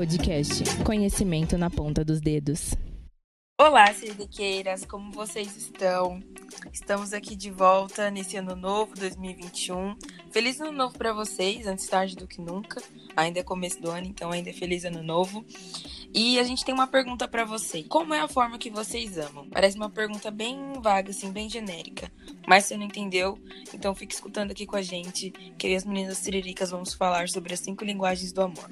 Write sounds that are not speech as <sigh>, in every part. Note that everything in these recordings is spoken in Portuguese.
Podcast. Conhecimento na ponta dos dedos. Olá, Siridiqueiras, como vocês estão? Estamos aqui de volta nesse ano novo, 2021. Feliz ano novo para vocês, antes tarde do que nunca. Ainda é começo do ano, então ainda é feliz ano novo. E a gente tem uma pergunta para vocês. Como é a forma que vocês amam? Parece uma pergunta bem vaga, assim, bem genérica. Mas você não entendeu, então fique escutando aqui com a gente, que eu e as meninas siriricas vamos falar sobre as cinco linguagens do amor.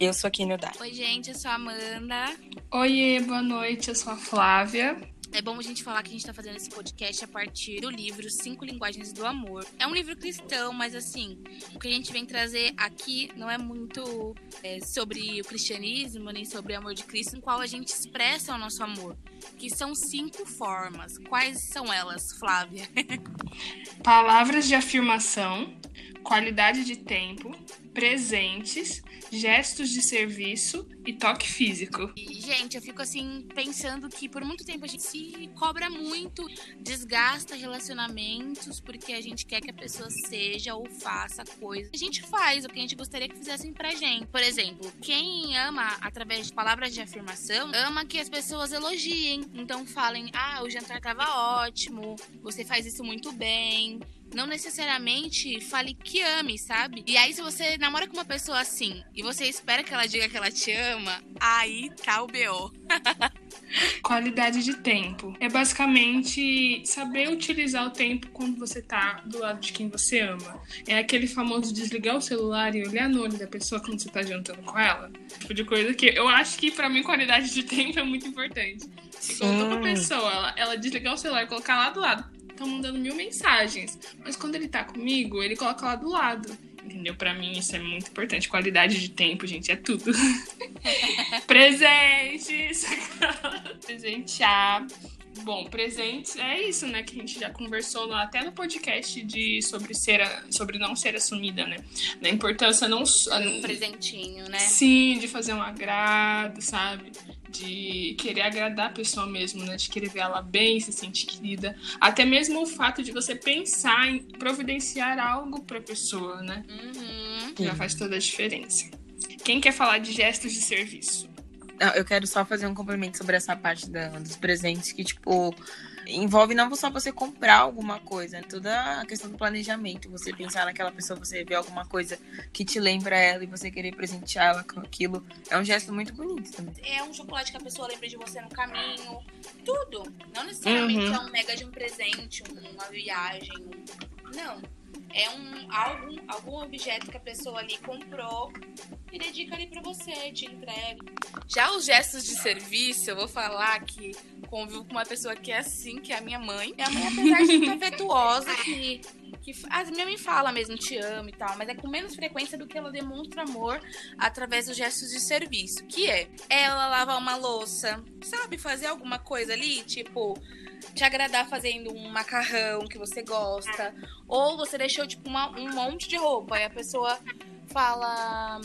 Eu sou a Dai. Oi, gente, eu sou a Amanda. Oiê, boa noite, eu sou a Flávia. É bom a gente falar que a gente tá fazendo esse podcast a partir do livro Cinco Linguagens do Amor. É um livro cristão, mas assim, o que a gente vem trazer aqui não é muito é, sobre o cristianismo, nem sobre o amor de Cristo, no qual a gente expressa o nosso amor. Que são cinco formas. Quais são elas, Flávia? <laughs> Palavras de afirmação, qualidade de tempo, presentes, gestos de serviço e toque físico. E, gente, eu fico assim pensando que por muito tempo a gente se cobra muito, desgasta relacionamentos porque a gente quer que a pessoa seja ou faça coisas. A gente faz o que a gente gostaria que fizessem pra gente. Por exemplo, quem ama através de palavras de afirmação, ama que as pessoas elogiem. Então falem: "Ah, o jantar tava ótimo, você faz isso muito bem" não necessariamente fale que ame, sabe? E aí, se você namora com uma pessoa assim e você espera que ela diga que ela te ama, aí tá o BO. <laughs> Qualidade de tempo. É basicamente saber utilizar o tempo quando você tá do lado de quem você ama. É aquele famoso desligar o celular e olhar no olho da pessoa quando você tá jantando com ela. Tipo de coisa que eu acho que para mim qualidade de tempo é muito importante. E quando uma pessoa, ela, ela desligar o celular e colocar lá do lado, estão mandando mil mensagens. Mas quando ele tá comigo, ele coloca lá do lado. Entendeu? Para mim isso é muito importante. Qualidade de tempo, gente, é tudo. <laughs> Presentes! <laughs> Presentear. Bom, presentes é isso, né? Que a gente já conversou lá, até no podcast de sobre ser sobre não ser assumida, né? Da importância não um presentinho, né? Sim, de fazer um agrado, sabe? De querer agradar a pessoa mesmo, né? De querer ver ela bem, se sentir querida. Até mesmo o fato de você pensar em providenciar algo para a pessoa, né? Uhum. Já faz toda a diferença. Quem quer falar de gestos de serviço? Eu quero só fazer um complemento sobre essa parte da, dos presentes que, tipo, envolve não só você comprar alguma coisa, é toda a questão do planejamento. Você pensar naquela pessoa, você ver alguma coisa que te lembra ela e você querer presentear ela com aquilo. É um gesto muito bonito também. É um chocolate que a pessoa lembra de você no caminho. Tudo. Não necessariamente uhum. é um mega de um presente, uma viagem. Não é um algum, algum objeto que a pessoa ali comprou e dedica ali para você, te entrega. Já os gestos de serviço, eu vou falar que convivo com uma pessoa que é assim, que é a minha mãe. Minha mãe, apesar de <laughs> muito afetuosa, que que a minha mãe fala mesmo te amo e tal, mas é com menos frequência do que ela demonstra amor através dos gestos de serviço, que é ela lavar uma louça, sabe, fazer alguma coisa ali, tipo te agradar fazendo um macarrão que você gosta. Ou você deixou, tipo, uma, um monte de roupa e a pessoa fala: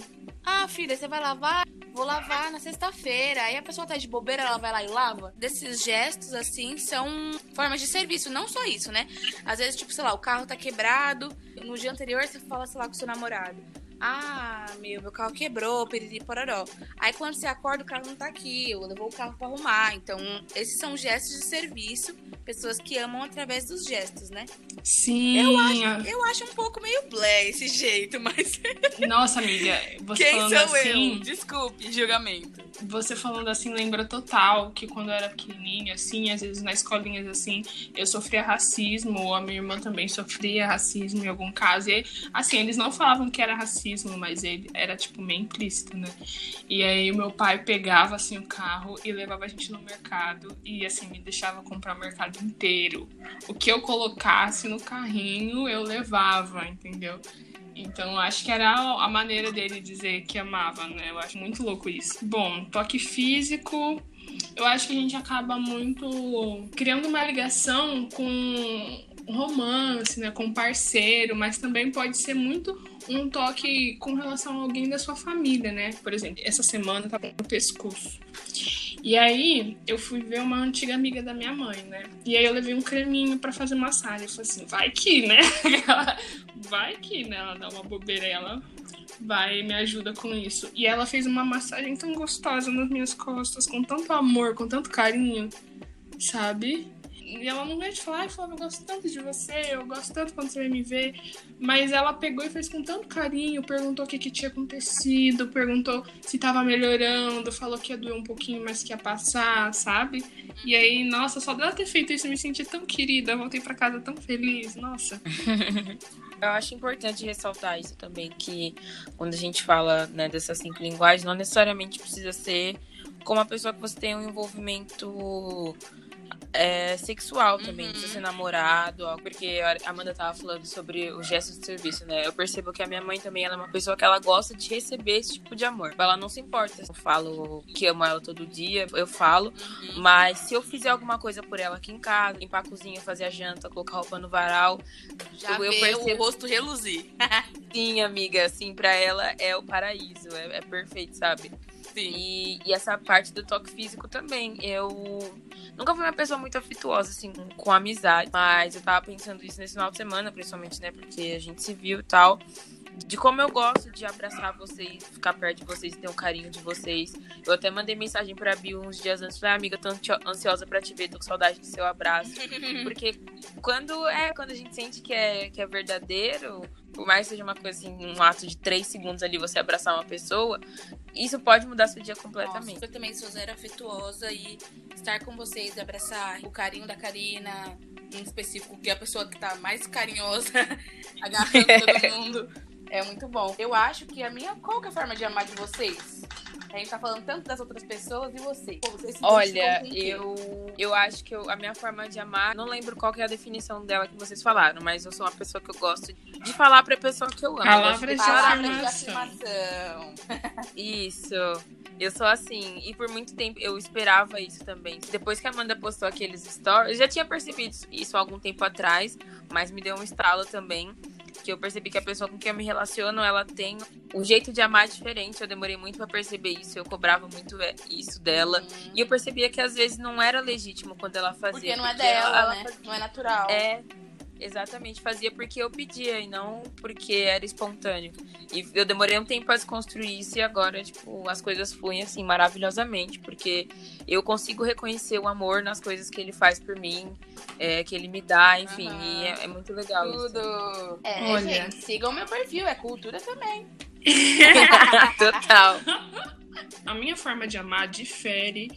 Ah, filha, você vai lavar? Vou lavar na sexta-feira. Aí a pessoa tá de bobeira, ela vai lá e lava. Desses gestos, assim, são formas de serviço. Não só isso, né? Às vezes, tipo, sei lá, o carro tá quebrado. No dia anterior, você fala, sei lá, com o seu namorado. Ah, meu, meu carro quebrou, periri pororó. Aí quando você acorda, o carro não tá aqui, eu levou o carro para arrumar. Então, esses são gestos de serviço, pessoas que amam através dos gestos, né? Sim. Eu acho, eu acho um pouco meio blé esse jeito, mas. <laughs> Nossa, amiga, você Quem falando sou assim. Eu? Desculpe, julgamento. Você falando assim lembra total que quando eu era pequenininha, assim, às vezes na escolinhas assim, eu sofria racismo, a minha irmã também sofria racismo em algum caso. E assim, eles não falavam que era racismo racismo, mas ele era, tipo, meio implícito, né? E aí o meu pai pegava, assim, o carro e levava a gente no mercado e, assim, me deixava comprar o mercado inteiro. O que eu colocasse no carrinho, eu levava, entendeu? Então, acho que era a maneira dele dizer que amava, né? Eu acho muito louco isso. Bom, toque físico. Eu acho que a gente acaba muito criando uma ligação com romance, né, com parceiro, mas também pode ser muito um toque com relação a alguém da sua família, né? Por exemplo, essa semana tava no pescoço. E aí eu fui ver uma antiga amiga da minha mãe, né? E aí eu levei um creminho para fazer massagem. Eu falei assim, vai que, né? <laughs> vai que, né? Ela dá uma bobeira ela vai me ajuda com isso. E ela fez uma massagem tão gostosa nas minhas costas, com tanto amor, com tanto carinho, sabe? E ela não veio de falar, ai, Flávia, eu gosto tanto de você, eu gosto tanto quando você vem me ver. Mas ela pegou e fez com tanto carinho, perguntou o que, que tinha acontecido, perguntou se tava melhorando, falou que ia doer um pouquinho, mas que ia passar, sabe? E aí, nossa, só dela ter feito isso, eu me senti tão querida, voltei para casa tão feliz, nossa. <laughs> Eu acho importante ressaltar isso também, que quando a gente fala né, dessas cinco linguagens, não necessariamente precisa ser com uma pessoa que você tem um envolvimento é, sexual também, uhum. precisa ser namorado, porque a Amanda tava falando sobre o gesto de serviço, né? Eu percebo que a minha mãe também ela é uma pessoa que ela gosta de receber esse tipo de amor. Ela não se importa. Eu falo que amo ela todo dia, eu falo, uhum. mas se eu fizer alguma coisa por ela aqui em casa, limpar a cozinha, fazer a janta, colocar roupa no varal, já eu, eu percebo o rosto reluzir. Sim, amiga, assim, pra ela é o paraíso, é, é perfeito, sabe? E, e, essa parte do toque físico também. Eu nunca fui uma pessoa muito afetuosa, assim, com amizade. Mas eu tava pensando isso nesse final de semana, principalmente, né? Porque a gente se viu e tal. De como eu gosto de abraçar vocês, ficar perto de vocês, ter um carinho de vocês. Eu até mandei mensagem pra Bill uns dias antes. Falei, ah, amiga, tô ansiosa pra te ver, tô com saudade do seu abraço. <laughs> Porque quando é, quando a gente sente que é, que é verdadeiro, por mais que seja uma coisa assim, um ato de três segundos ali você abraçar uma pessoa, isso pode mudar seu dia completamente. Nossa, eu também sou zero afetuosa e estar com vocês, abraçar o carinho da Karina, em específico, que é a pessoa que tá mais carinhosa, <laughs> agarrando todo <laughs> mundo, é muito bom. Eu acho que a minha. Qual que é a forma de amar de vocês? A gente tá falando tanto das outras pessoas e você. Pô, você Olha, eu, eu acho que eu, a minha forma de amar, não lembro qual que é a definição dela que vocês falaram, mas eu sou uma pessoa que eu gosto de falar pra pessoa que eu amo. Palavras de, de afirmação. <laughs> Isso. Eu sou assim, e por muito tempo eu esperava isso também. Depois que a Amanda postou aqueles stories, eu já tinha percebido isso há algum tempo atrás, mas me deu um estalo também que eu percebi que a pessoa com quem eu me relaciono, ela tem um jeito de amar diferente. Eu demorei muito para perceber isso, eu cobrava muito é, isso dela. Uhum. E eu percebia que às vezes não era legítimo quando ela fazia. Porque não é dela, ela, né? Ela, não é natural. É, Exatamente, fazia porque eu pedia e não porque era espontâneo. E eu demorei um tempo a desconstruir isso e agora, tipo, as coisas fluem assim maravilhosamente, porque eu consigo reconhecer o amor nas coisas que ele faz por mim, é, que ele me dá, enfim, uhum. e é, é, muito legal Tudo. isso. É, Olha. gente, sigam meu perfil, é cultura também. <laughs> Total. <laughs> A minha forma de amar difere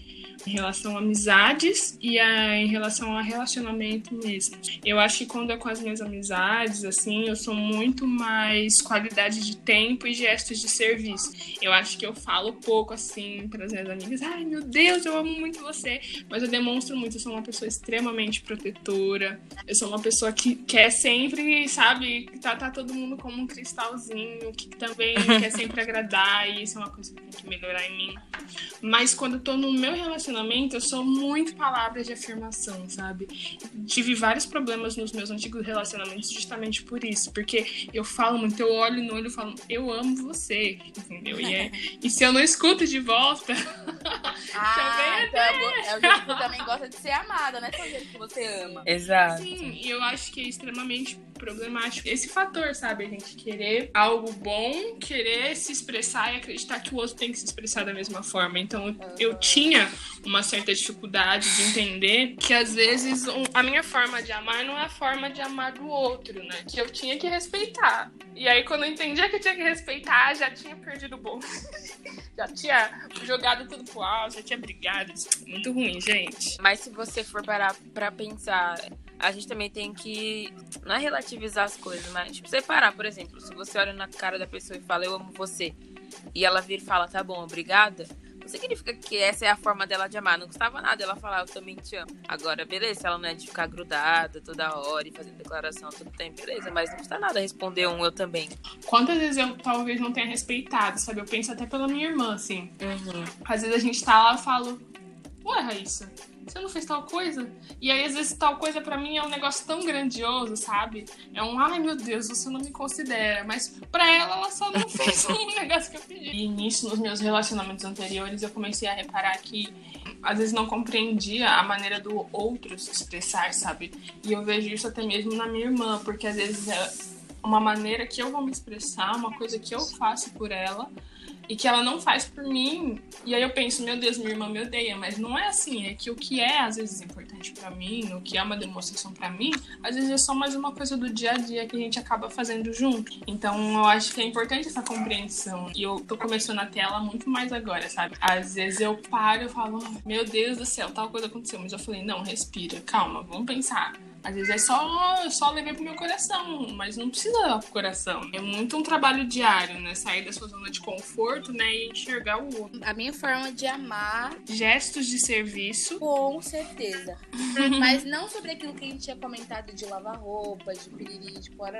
em relação a amizades e a, em relação a relacionamento mesmo. Eu acho que quando é com as minhas amizades, assim, eu sou muito mais qualidade de tempo e gestos de serviço. Eu acho que eu falo pouco, assim, para as minhas amigas, ai meu Deus, eu amo muito você, mas eu demonstro muito, eu sou uma pessoa extremamente protetora, eu sou uma pessoa que quer sempre, sabe, tratar todo mundo como um cristalzinho, que também <laughs> quer sempre agradar, e isso é uma coisa que tem que melhorar em mim. Mas quando eu tô no meu relacionamento, relacionamento, eu sou muito palavras de afirmação, sabe? Tive vários problemas nos meus antigos relacionamentos justamente por isso, porque eu falo muito, eu olho no olho e falo, eu amo você, entendeu? E, é, <laughs> e se eu não escuto de volta. <laughs> ah, então é, é o jeito que você também gosta de ser amada, né? É o jeito que você ama. Exato. Sim, e eu acho que é extremamente problemático esse fator, sabe? A gente querer algo bom, querer se expressar e acreditar que o outro tem que se expressar da mesma forma. Então, eu tinha uma certa dificuldade de entender que às vezes a minha forma de amar não é a forma de amar do outro, né? Que eu tinha que respeitar. E aí quando eu entendia que eu tinha que respeitar, já tinha perdido o bom. <laughs> já tinha jogado tudo pro alto, já tinha brigado. Muito ruim, gente. Mas se você for parar pra pensar, a gente também tem que não é relativizar as coisas, mas tipo, separar, por exemplo, se você olha na cara da pessoa e fala eu amo você, e ela vir e fala tá bom, obrigada, não significa que essa é a forma dela de amar. Não custava nada ela falar, eu também te amo. Agora, beleza, ela não é de ficar grudada toda hora e fazendo declaração todo tempo, beleza, mas não custa nada responder um eu também. Quantas vezes eu talvez não tenha respeitado, sabe? Eu penso até pela minha irmã, assim. Uhum. Às vezes a gente tá lá e falo, ué, Raíssa, você não fez tal coisa? E aí, às vezes, tal coisa para mim é um negócio tão grandioso, sabe? É um, ai meu Deus, você não me considera. Mas pra ela, ela só não <laughs> fez um negócio que eu pedi. E nisso, nos meus relacionamentos anteriores, eu comecei a reparar que às vezes não compreendia a maneira do outro se expressar, sabe? E eu vejo isso até mesmo na minha irmã, porque às vezes ela uma maneira que eu vou me expressar, uma coisa que eu faço por ela e que ela não faz por mim. E aí eu penso, meu Deus, minha irmã me odeia, mas não é assim, é que o que é às vezes importante para mim, o que é uma demonstração para mim, às vezes é só mais uma coisa do dia a dia que a gente acaba fazendo junto. Então eu acho que é importante essa compreensão. E eu tô começando a ter ela muito mais agora, sabe? Às vezes eu paro e falo, meu Deus do céu, tal coisa aconteceu, mas eu falei, não, respira, calma, vamos pensar às vezes é só, só levar pro meu coração, mas não precisa levar pro coração. É muito um trabalho diário, né? Sair da sua zona de conforto, né? E enxergar o outro. A minha forma de amar. Gestos de serviço. Com certeza. <laughs> mas não sobre aquilo que a gente tinha comentado de lavar roupa, de piriri, de porra.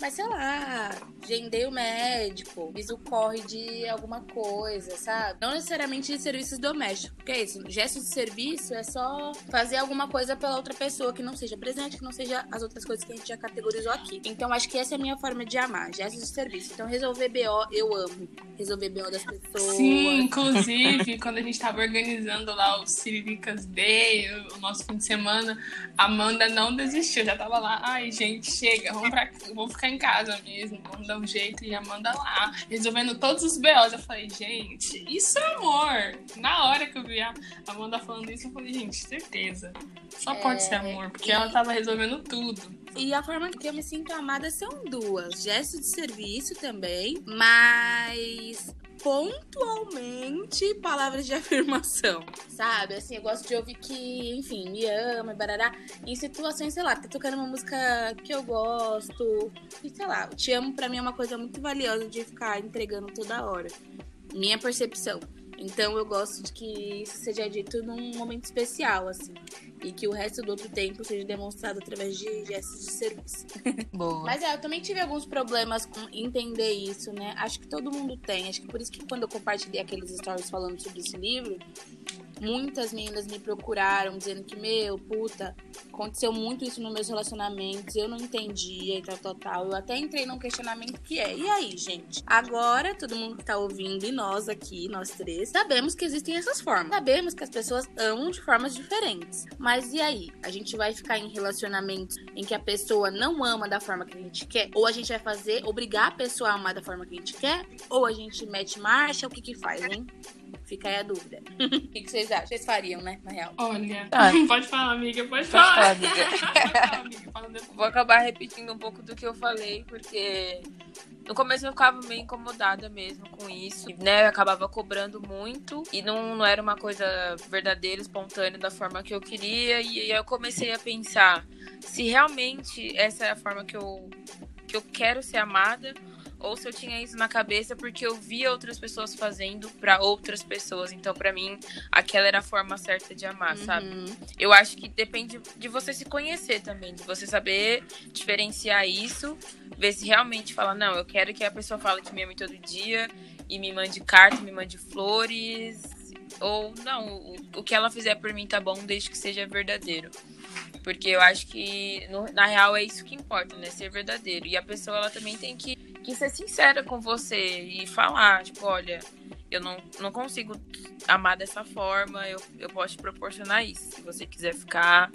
Mas sei lá, gendei o médico, fiz o corre de alguma coisa, sabe? Não necessariamente de serviços domésticos. Porque é isso, gestos de serviço é só fazer alguma coisa pela outra pessoa que não seja presente que não seja as outras coisas que a gente já categorizou aqui. Então, acho que essa é a minha forma de amar, gestos de serviço. Então, resolver BO, eu amo. Resolver BO das pessoas. Sim, inclusive, quando a gente tava organizando lá o Siriricas Day, o nosso fim de semana, a Amanda não desistiu. Já tava lá, ai, gente, chega, vamos, pra, vamos ficar em casa mesmo, vamos dar um jeito. E a Amanda lá, resolvendo todos os BOs. Eu falei, gente, isso é amor. Na hora que eu vi a Amanda falando isso, eu falei, gente, certeza. Só pode é, ser amor, porque e... ela tava resolvendo tudo. E a forma que eu me sinto amada são duas: gesto de serviço também, mas pontualmente palavras de <laughs> afirmação, sabe? Assim, eu gosto de ouvir que, enfim, me ama, barará. Em situações, sei lá, tá tocando uma música que eu gosto. E sei lá, te amo pra mim é uma coisa muito valiosa de ficar entregando toda hora. Minha percepção. Então eu gosto de que isso seja dito num momento especial, assim. E que o resto do outro tempo seja demonstrado através de gestos de serviço. <laughs> <laughs> Boa. Mas é, eu também tive alguns problemas com entender isso, né? Acho que todo mundo tem. Acho que por isso que quando eu compartilhei aqueles stories falando sobre esse livro, muitas meninas me procuraram dizendo que, meu, puta, aconteceu muito isso nos meus relacionamentos, eu não entendia e tal, tal, tal. Eu até entrei num questionamento que é, e aí, gente? Agora, todo mundo que tá ouvindo e nós aqui, nós três, sabemos que existem essas formas. Sabemos que as pessoas amam de formas diferentes. Mas e aí? A gente vai ficar em relacionamentos em que a pessoa não ama da forma que a gente quer? Ou a gente vai fazer, obrigar a pessoa a amar da forma que a gente quer? Ou a gente mete marcha? O que que faz, hein? Fica aí a dúvida. o que, que, vocês acham? Vocês fariam, né? Na real. Olha. Ah. <laughs> Pode falar, amiga. Pode, pode falar. falar amiga. <laughs> Vou acabar repetindo um pouco do que eu falei, porque no começo eu ficava meio incomodada mesmo com isso, né? Eu acabava cobrando muito e não, não era uma coisa verdadeira, espontânea da forma que eu queria. E aí eu comecei a pensar se realmente essa é a forma que eu, que eu quero ser amada ou se eu tinha isso na cabeça porque eu via outras pessoas fazendo para outras pessoas. Então, para mim, aquela era a forma certa de amar, uhum. sabe? Eu acho que depende de você se conhecer também, de você saber diferenciar isso, ver se realmente fala, não, eu quero que a pessoa fale que me ame todo dia e me mande carta, me mande flores. Ou não, o, o que ela fizer por mim tá bom desde que seja verdadeiro. Porque eu acho que, no, na real, é isso que importa, né? Ser verdadeiro. E a pessoa, ela também tem que que ser sincera com você e falar, tipo, olha, eu não, não consigo amar dessa forma, eu, eu posso te proporcionar isso. Se você quiser ficar,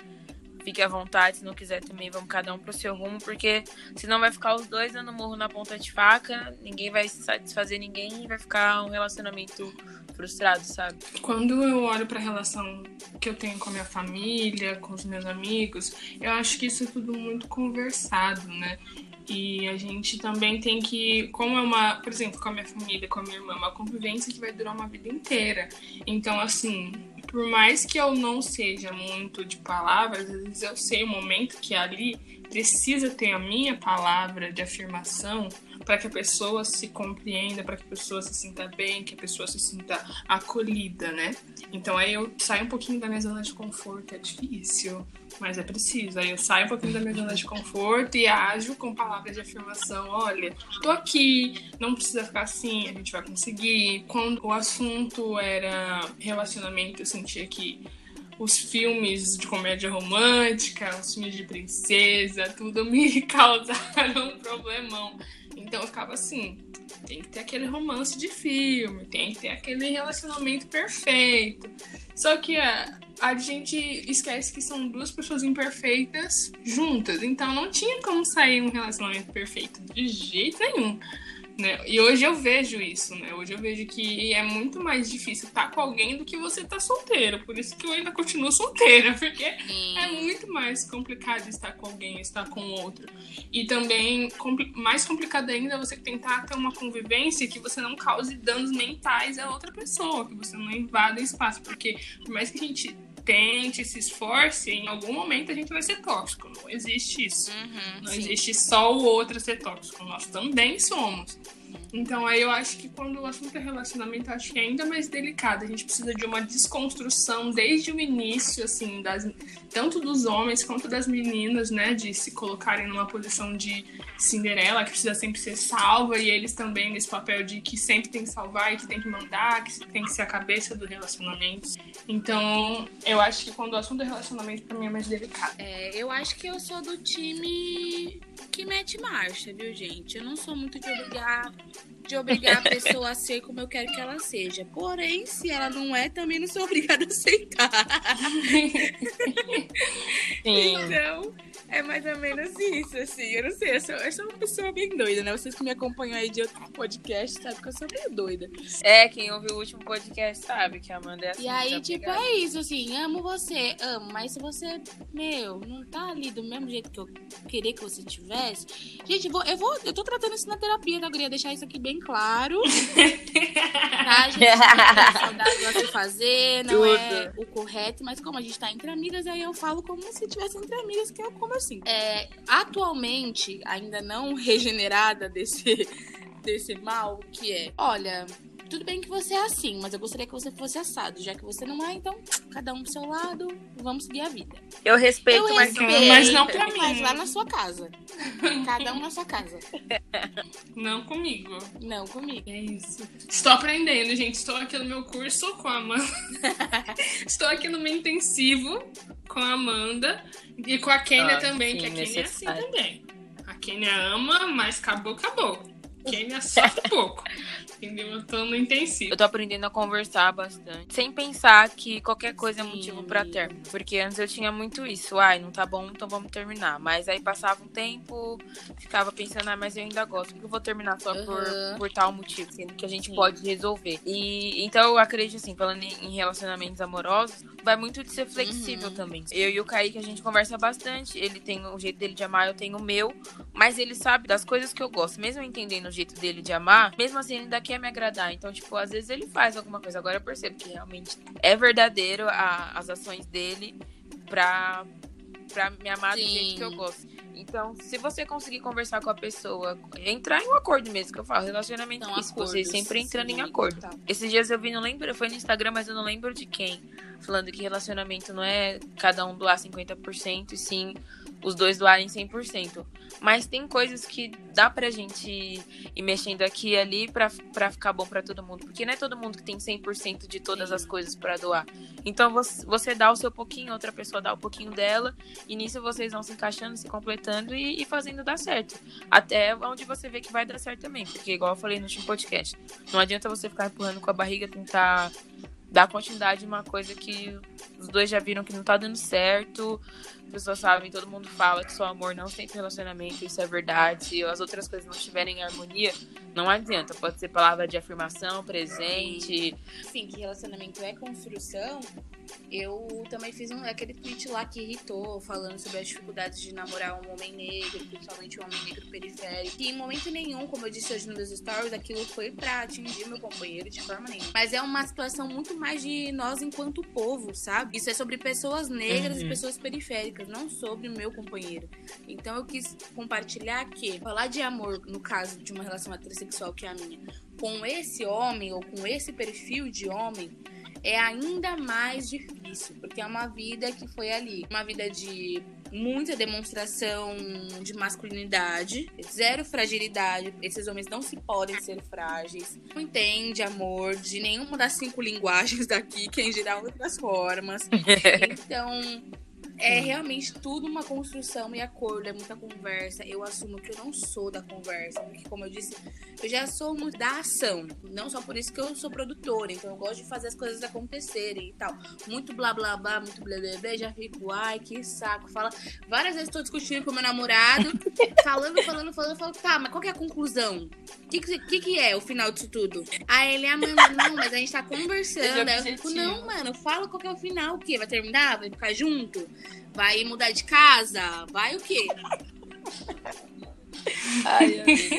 fique à vontade, se não quiser também, vamos cada um pro seu rumo, porque senão vai ficar os dois dando murro na ponta de faca, ninguém vai satisfazer ninguém e vai ficar um relacionamento frustrado, sabe? Quando eu olho para a relação que eu tenho com a minha família, com os meus amigos, eu acho que isso é tudo muito conversado, né? E a gente também tem que, como é uma, por exemplo, com a minha família, com a minha irmã, é uma convivência que vai durar uma vida inteira. Então, assim, por mais que eu não seja muito de palavras, às vezes eu sei o momento que ali precisa ter a minha palavra de afirmação para que a pessoa se compreenda, para que a pessoa se sinta bem, que a pessoa se sinta acolhida, né? Então aí eu saio um pouquinho da minha zona de conforto, é difícil mas é preciso. Aí eu saio um pouquinho da minha zona de conforto e ajo com palavras de afirmação: olha, tô aqui, não precisa ficar assim, a gente vai conseguir. Quando o assunto era relacionamento, eu sentia que os filmes de comédia romântica, os filmes de princesa, tudo me <laughs> causaram um problemão. Então eu ficava assim, Tem que ter aquele romance de filme, tem que ter aquele relacionamento perfeito. Só que a, a gente esquece que são duas pessoas imperfeitas juntas. Então não tinha como sair um relacionamento perfeito de jeito nenhum. Né? E hoje eu vejo isso, né? Hoje eu vejo que é muito mais difícil estar com alguém do que você estar solteiro. Por isso que eu ainda continuo solteira, <laughs> porque Sim. é muito mais complicado estar com alguém, estar com outro. E também, mais complicado ainda, é você tentar ter uma convivência que você não cause danos mentais a outra pessoa, que você não invada espaço. Porque por mais que a gente tente, se esforce, em algum momento a gente vai ser tóxico. Não existe isso. Uhum, não sim. existe só o outro ser tóxico. Nós também somos. Então aí eu acho que quando o assunto é relacionamento, acho que é ainda mais delicado. A gente precisa de uma desconstrução desde o início, assim, das, tanto dos homens quanto das meninas, né? De se colocarem numa posição de Cinderela, que precisa sempre ser salva, e eles também nesse papel de que sempre tem que salvar e que tem que mandar, que tem que ser a cabeça do relacionamento. Então, eu acho que quando o assunto é relacionamento, pra mim é mais delicado. É, eu acho que eu sou do time que mete marcha, viu, gente? Eu não sou muito de obrigar de obrigar a <laughs> pessoa a ser como eu quero que ela seja. Porém, se ela não é, também não sou obrigada a aceitar. <laughs> então, é mais ou menos isso, assim. Eu não sei, eu sou, eu sou uma pessoa bem doida, né? Vocês que me acompanham aí de outro podcast sabem que eu sou meio doida. É, quem ouviu o último podcast sabe que a Amanda é assim. E aí, tipo, é isso, assim, amo você, amo, mas se você, meu, não tá ali do mesmo jeito que eu queria que você tivesse. Gente, vou, eu vou, eu tô tratando isso na terapia, tá? Eu queria deixar isso aqui bem claro. <laughs> tá, gente? De fazer, não Tudo. é o correto, mas como a gente tá entre amigas, aí eu falo como se tivesse entre amigas, que é como assim. É, atualmente, ainda não <laughs> regenerada desse, desse mal, que é, olha, tudo bem que você é assim, mas eu gostaria que você fosse assado. Já que você não é, então, cada um pro seu lado, vamos seguir a vida. Eu respeito, eu mas, respeito, mas não pra <laughs> mim. Mas lá na sua casa. cada um na sua casa. Não comigo. Não comigo. É isso. Estou aprendendo, gente. Estou aqui no meu curso com a Amanda. <laughs> Estou aqui no meu intensivo com a Amanda. E com a Kênia ah, também, sim, que a Kênia é assim também. A Kênia ama, mas acabou, acabou. Kênia sofre pouco. Entendeu? Eu tô no intensivo. Eu tô aprendendo a conversar bastante. Sem pensar que qualquer coisa Sim. é motivo pra término. Porque antes eu tinha muito isso. Ai, não tá bom, então vamos terminar. Mas aí passava um tempo, ficava pensando, ah, mas eu ainda gosto. Porque eu vou terminar só uhum. por, por tal motivo, sendo que a gente Sim. pode resolver. E então eu acredito assim, falando em relacionamentos amorosos, vai muito de ser flexível uhum. também. Eu e o Kaique, a gente conversa bastante. Ele tem o jeito dele de amar, eu tenho o meu. Mas ele sabe das coisas que eu gosto. Mesmo entendendo o jeito dele de amar, mesmo assim ele ainda quer me agradar. Então, tipo, às vezes ele faz alguma coisa. Agora eu percebo que realmente é verdadeiro a, as ações dele pra, pra me amar Sim. do jeito que eu gosto. Então, se você conseguir conversar com a pessoa, entrar em um acordo mesmo, que eu falo, relacionamento então, isso, você sempre entrando sim, em acordo. Tá. Esses dias eu vi, não lembro, foi no Instagram, mas eu não lembro de quem, falando que relacionamento não é cada um doar 50%, e sim os dois doarem 100%. Mas tem coisas que dá pra gente ir mexendo aqui e ali pra, pra ficar bom pra todo mundo. Porque não é todo mundo que tem 100% de todas as coisas para doar. Então você, você dá o seu pouquinho, outra pessoa dá o pouquinho dela. E nisso vocês vão se encaixando, se completando e, e fazendo dar certo. Até onde você vê que vai dar certo também. Porque, igual eu falei no último podcast, não adianta você ficar empurrando com a barriga, tentar dar continuidade a uma coisa que os dois já viram que não tá dando certo. As pessoas sabem, todo mundo fala que só amor não tem relacionamento, isso é verdade. Se as outras coisas não estiverem em harmonia, não adianta. Pode ser palavra de afirmação, presente. Sim, que relacionamento é construção. Eu também fiz um, aquele tweet lá que irritou, falando sobre as dificuldades de namorar um homem negro, principalmente um homem negro periférico. E em momento nenhum, como eu disse hoje nos meus stories, aquilo foi pra atingir meu companheiro de forma nenhuma. Mas é uma situação muito mais de nós enquanto povo, sabe? Isso é sobre pessoas negras uhum. e pessoas periféricas, não sobre o meu companheiro. Então eu quis compartilhar que falar de amor, no caso de uma relação heterossexual que é a minha, com esse homem ou com esse perfil de homem, é ainda mais difícil, porque é uma vida que foi ali, uma vida de muita demonstração de masculinidade, zero fragilidade. Esses homens não se podem ser frágeis. Não entende amor de nenhuma das cinco linguagens <laughs> daqui, que em geral outras formas. <laughs> Então, é realmente tudo uma construção e acordo, é muita conversa. Eu assumo que eu não sou da conversa, porque, como eu disse, eu já sou muito da ação. Não só por isso que eu sou produtora, então eu gosto de fazer as coisas acontecerem e tal. Muito blá blá blá, muito blá blá blá, já fico, ai, que saco. Fala, várias vezes tô discutindo com meu namorado, <laughs> falando, falando, falando, falando, tá, mas qual que é a conclusão? O que, que, que é o final disso tudo? Aí ele, ah, mano, não, mas a gente tá <laughs> conversando. Aí eu fico, não, mano, fala qual que é o final, o quê? Vai terminar? Vai ficar junto? Vai mudar de casa? Vai o quê? Ai, amiga.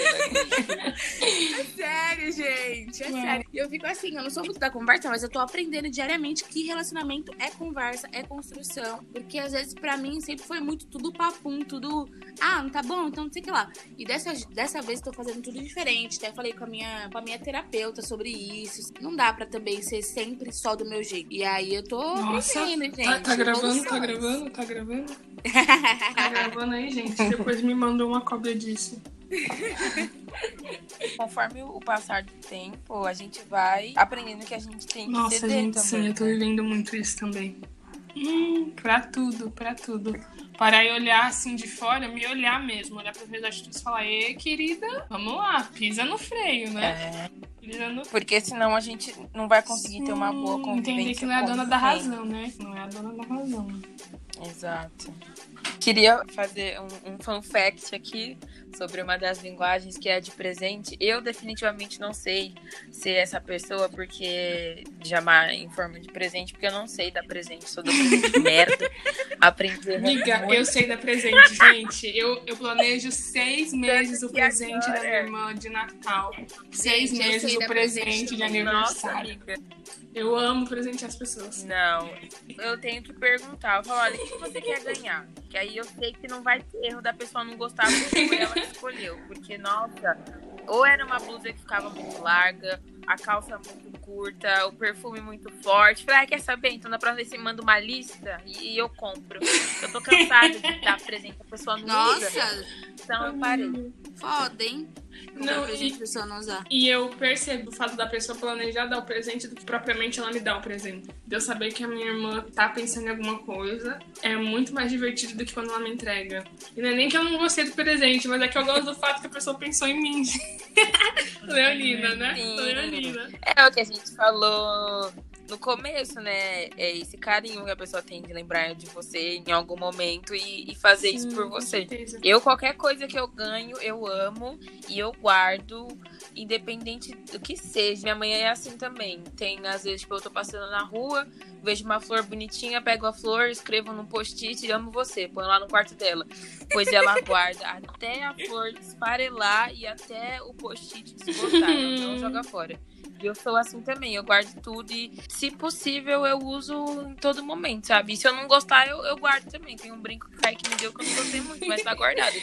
É sério, gente. É sério. E eu fico assim, eu não sou muito da conversa, mas eu tô aprendendo diariamente que relacionamento é conversa, é construção. Porque às vezes, pra mim, sempre foi muito tudo papum, tudo. Ah, não tá bom, então não sei o que lá. E dessa, dessa vez tô fazendo tudo diferente. Até falei com a, minha, com a minha terapeuta sobre isso. Não dá pra também ser sempre só do meu jeito. E aí eu tô Nossa, aprendendo, gente. Tá, tá gravando, tá gravando, tá gravando? <laughs> Tá gravando aí, gente. Depois me mandou uma cópia disso. <laughs> Conforme o passar do tempo, a gente vai aprendendo que a gente tem que Nossa, ceder gente, também. sim, eu tô vivendo muito isso também. Hum, pra tudo, pra tudo. Parar e olhar assim de fora, me olhar mesmo, olhar minhas atitudes e falar, ei, querida, vamos lá, pisa no freio, né? É, Porque senão a gente não vai conseguir ter uma boa Sim, convivência. Entender que não é a dona da razão, né? Não é a dona da razão. Exato. Queria fazer um, um fun fact aqui sobre uma das linguagens que é a de presente. Eu definitivamente não sei ser essa pessoa porque de amar em forma de presente, porque eu não sei dar presente, sou do presente <laughs> merda. Aprendi Amiga, muito. eu sei da presente, gente. Eu, eu planejo seis meses o presente da minha irmã de Natal. Seis Gente, meses o presente presente de. Nossa, aniversário. Eu amo presentear as pessoas. Não, eu tenho que perguntar. Eu falo, olha, o que você quer ganhar? Que aí eu sei que não vai ter erro da pessoa não gostar porque foi ela que <laughs> escolheu. Porque, nossa, ou era uma blusa que ficava muito larga, a calça muito curta, o perfume muito forte. Falei, ah, quer saber? Então na próxima vez você manda uma lista e, e eu compro. Eu tô cansada de dar <laughs> presente, a pessoa não usa. Nossa, Então eu parei. foda, hein? Não, pra e- gente pessoa não usar. E eu percebo o fato da pessoa planejar dar o presente do que propriamente ela me dá o presente. De eu saber que a minha irmã tá pensando em alguma coisa é muito mais divertido do que quando ela me entrega. E não é nem que eu não gostei do presente, mas é que eu gosto do fato que a pessoa pensou em mim. <laughs> Leonina, né? Sim. Leonina. É o que a gente falou no começo, né? É esse carinho que a pessoa tem de lembrar de você em algum momento e, e fazer isso Sim, por com você. Eu, qualquer coisa que eu ganho, eu amo e eu guardo, independente do que seja. Minha mãe é assim também. Tem, às vezes, tipo, eu tô passando na rua, vejo uma flor bonitinha, pego a flor, escrevo num post-it, amo você, põe lá no quarto dela. Pois ela <laughs> guarda até a flor esfarelar e até o post-it desbotar. Ela não joga fora. E eu sou assim também, eu guardo tudo e, se possível, eu uso em todo momento, sabe? E se eu não gostar, eu, eu guardo também. Tem um brinco que o Kaique me deu que eu não gostei muito, mas tá guardado.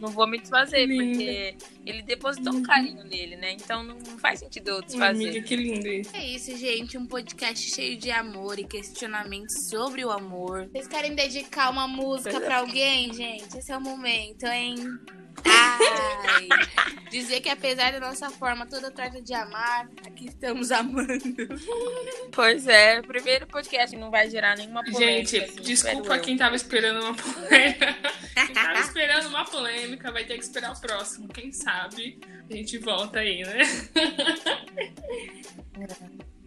Não vou me desfazer, Linda. porque ele depositou um carinho nele, né? Então não faz sentido eu desfazer. Amiga, que lindo isso. É isso, gente. Um podcast cheio de amor e questionamentos sobre o amor. Vocês querem dedicar uma música pra <laughs> alguém, gente? Esse é o momento, hein? Ai, dizer que apesar da nossa forma toda trata de amar, aqui estamos amando. Pois é, o primeiro podcast não vai gerar nenhuma polêmica. Gente, assim, desculpa eu. quem tava esperando uma polêmica. quem tava esperando uma polêmica vai ter que esperar o próximo. Quem sabe a gente volta aí, né?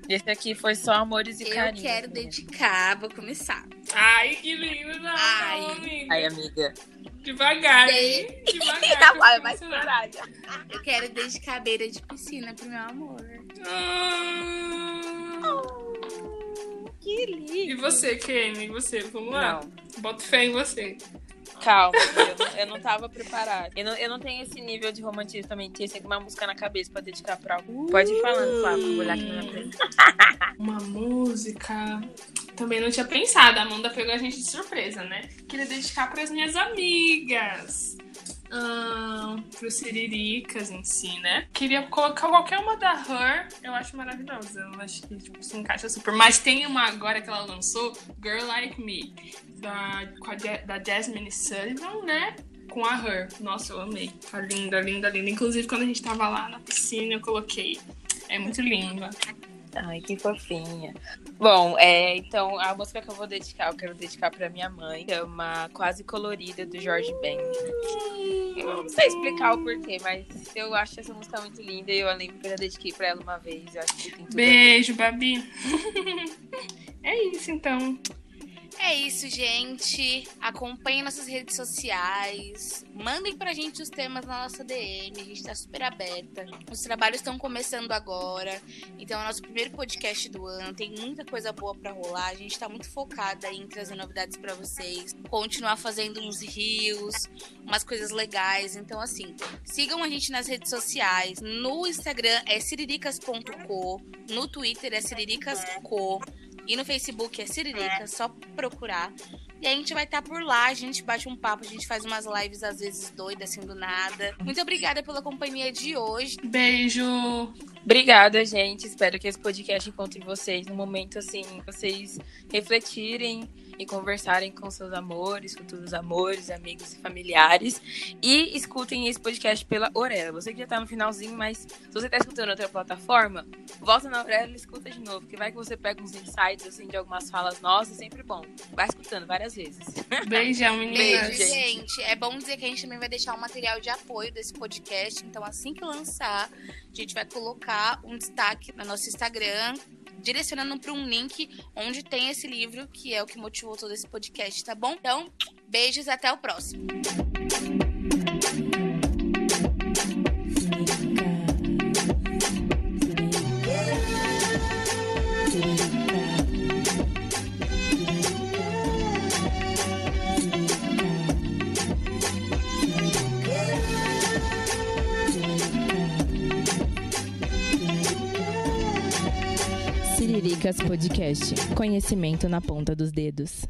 Esse aqui foi só amores e Eu carinho. quero dedicar, vou começar. Ai, que lindo, não, Ai. não, amiga. Ai, amiga. Devagar, hein? <laughs> Devagar. Tá, funcionar. estourar já. Eu quero dedicar a beira de piscina pro meu amor. Ah. Que lindo. E você, Kenny? E você? Vamos lá. Não, Boto fé em você. calma, eu não, eu não tava preparada. Eu não, eu não tenho esse nível de romantismo também. Tinha sempre uma música na cabeça pra dedicar pra alguém. Pode ir falando, Flávio, vou olhar aqui na minha frente. <laughs> Uma música. Também não tinha pensado. A Amanda pegou a gente de surpresa, né? Queria dedicar para as minhas amigas. Ahn, pro Siriricas em si, né? Queria colocar qualquer uma da Her. Eu acho maravilhosa. Eu acho que tipo, se encaixa super. Mas tem uma agora que ela lançou, Girl Like Me, da, da Jasmine Sullivan, né? Com a Her. Nossa, eu amei. Tá linda, linda, linda. Inclusive, quando a gente tava lá na piscina, eu coloquei. É muito linda. Ai, que fofinha. Bom, é, então a música que eu vou dedicar, eu quero dedicar pra minha mãe, chama Quase Colorida, do Jorge Ben. Eu não sei explicar o porquê, mas eu acho essa música muito linda e eu lembro que eu já dediquei pra ela uma vez. Beijo, Babi. <laughs> é isso, então. É isso, gente. Acompanhem nossas redes sociais. Mandem pra gente os temas na nossa DM. A gente tá super aberta. Os trabalhos estão começando agora. Então é o nosso primeiro podcast do ano. Tem muita coisa boa pra rolar. A gente tá muito focada em trazer novidades pra vocês. Continuar fazendo uns rios, umas coisas legais. Então, assim, sigam a gente nas redes sociais. No Instagram é siriricas.co. No Twitter é siriricasco. E no Facebook é Siririca, só procurar. E a gente vai estar tá por lá, a gente bate um papo, a gente faz umas lives às vezes doidas, assim, do nada. Muito obrigada pela companhia de hoje. Beijo! Obrigada, gente. Espero que esse podcast encontre vocês no momento, assim, vocês refletirem e conversarem com seus amores, futuros amores, amigos e familiares. E escutem esse podcast pela Orelha. Você que já tá no finalzinho, mas se você tá escutando outra plataforma, volta na Orelha e escuta de novo, que vai que você pega uns insights assim de algumas falas nossas, sempre bom. Vai escutando várias vezes. <laughs> Beijão, meninas. Beijo, gente. É bom dizer que a gente também vai deixar um material de apoio desse podcast, então assim que lançar, a gente vai colocar um destaque no nosso Instagram direcionando para um link onde tem esse livro, que é o que motivou todo esse podcast, tá bom? Então, beijos até o próximo. Podcast. Conhecimento na ponta dos dedos.